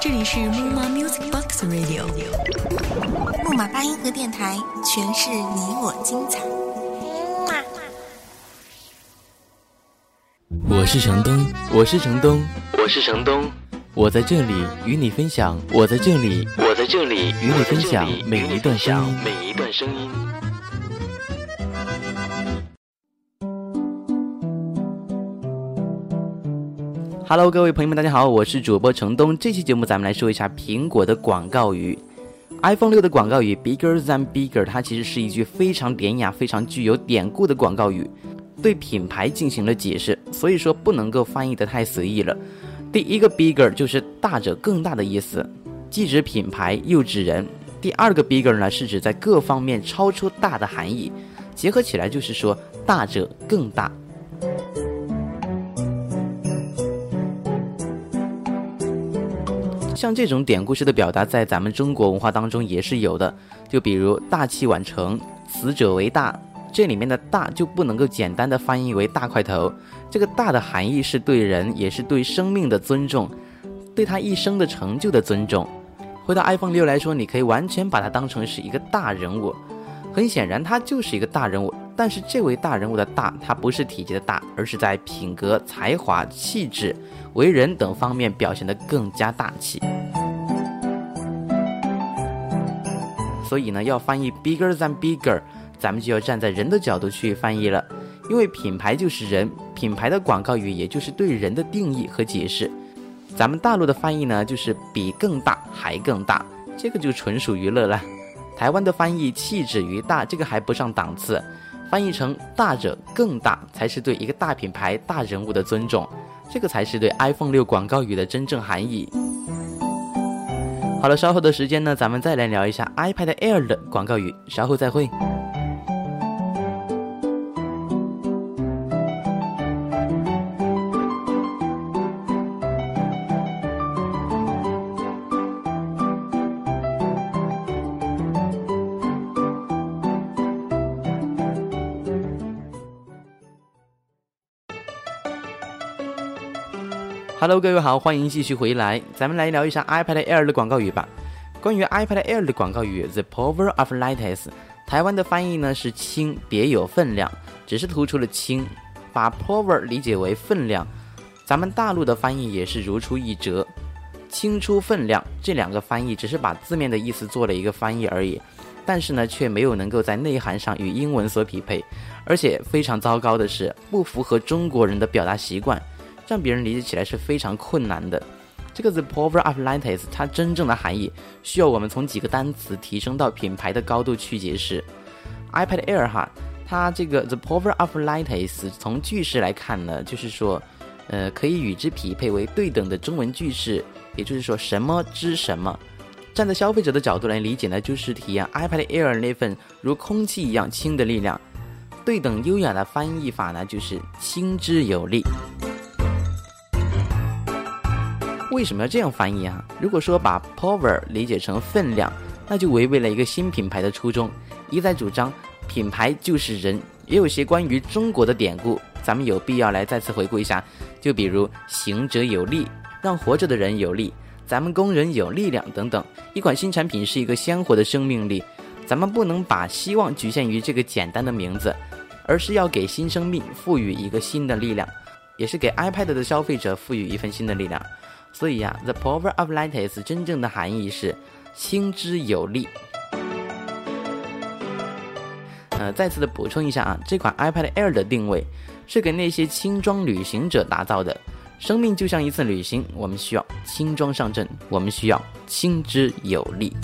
这里是木马 Music Box Radio，木马八音盒电台，诠释你我精彩。我是程东，我是程东，我是程东，我在这里与你分享，我在这里，我在这里与你分享每一段声音，每一段声音。Hello，各位朋友们，大家好，我是主播程东。这期节目咱们来说一下苹果的广告语。iPhone 六的广告语 “bigger than bigger”，它其实是一句非常典雅、非常具有典故的广告语，对品牌进行了解释，所以说不能够翻译的太随意了。第一个 “bigger” 就是大者更大的意思，既指品牌又指人。第二个 “bigger” 呢是指在各方面超出大的含义，结合起来就是说大者更大。像这种典故式的表达，在咱们中国文化当中也是有的。就比如“大器晚成，死者为大”，这里面的“大”就不能够简单的翻译为“大块头”。这个“大”的含义是对人，也是对生命的尊重，对他一生的成就的尊重。回到 iPhone 六来说，你可以完全把它当成是一个大人物。很显然，他就是一个大人物。但是这位大人物的大，他不是体积的大，而是在品格、才华、气质、为人等方面表现得更加大气。所以呢，要翻译 bigger than bigger，咱们就要站在人的角度去翻译了。因为品牌就是人，品牌的广告语也就是对人的定义和解释。咱们大陆的翻译呢，就是比更大还更大，这个就纯属娱乐了。台湾的翻译气质于大，这个还不上档次。翻译成“大者更大”才是对一个大品牌、大人物的尊重，这个才是对 iPhone 六广告语的真正含义。好了，稍后的时间呢，咱们再来聊一下 iPad Air 的广告语。稍后再会。Hello，各位好，欢迎继续回来，咱们来聊一下 iPad Air 的广告语吧。关于 iPad Air 的广告语，The Power of Lights，台湾的翻译呢是轻，别有分量，只是突出了轻，把 Power 理解为分量。咱们大陆的翻译也是如出一辙，轻出分量。这两个翻译只是把字面的意思做了一个翻译而已，但是呢却没有能够在内涵上与英文所匹配，而且非常糟糕的是，不符合中国人的表达习惯。让别人理解起来是非常困难的。这个 the power of lightness，它真正的含义需要我们从几个单词提升到品牌的高度去解释。iPad Air 哈，它这个 the power of lightness 从句式来看呢，就是说，呃，可以与之匹配为对等的中文句式，也就是说什么之什么。站在消费者的角度来理解呢，就是体验 iPad Air 那份如空气一样轻的力量。对等优雅的翻译法呢，就是轻之有力。为什么要这样翻译啊？如果说把 power 理解成分量，那就违背了一个新品牌的初衷，一再主张品牌就是人。也有些关于中国的典故，咱们有必要来再次回顾一下。就比如行者有力，让活着的人有力；咱们工人有力量等等。一款新产品是一个鲜活的生命力，咱们不能把希望局限于这个简单的名字，而是要给新生命赋予一个新的力量，也是给 iPad 的消费者赋予一份新的力量。所以呀，the power of lightest 真正的含义是轻之有力。呃，再次的补充一下啊，这款 iPad Air 的定位是给那些轻装旅行者打造的。生命就像一次旅行，我们需要轻装上阵，我们需要轻之有力。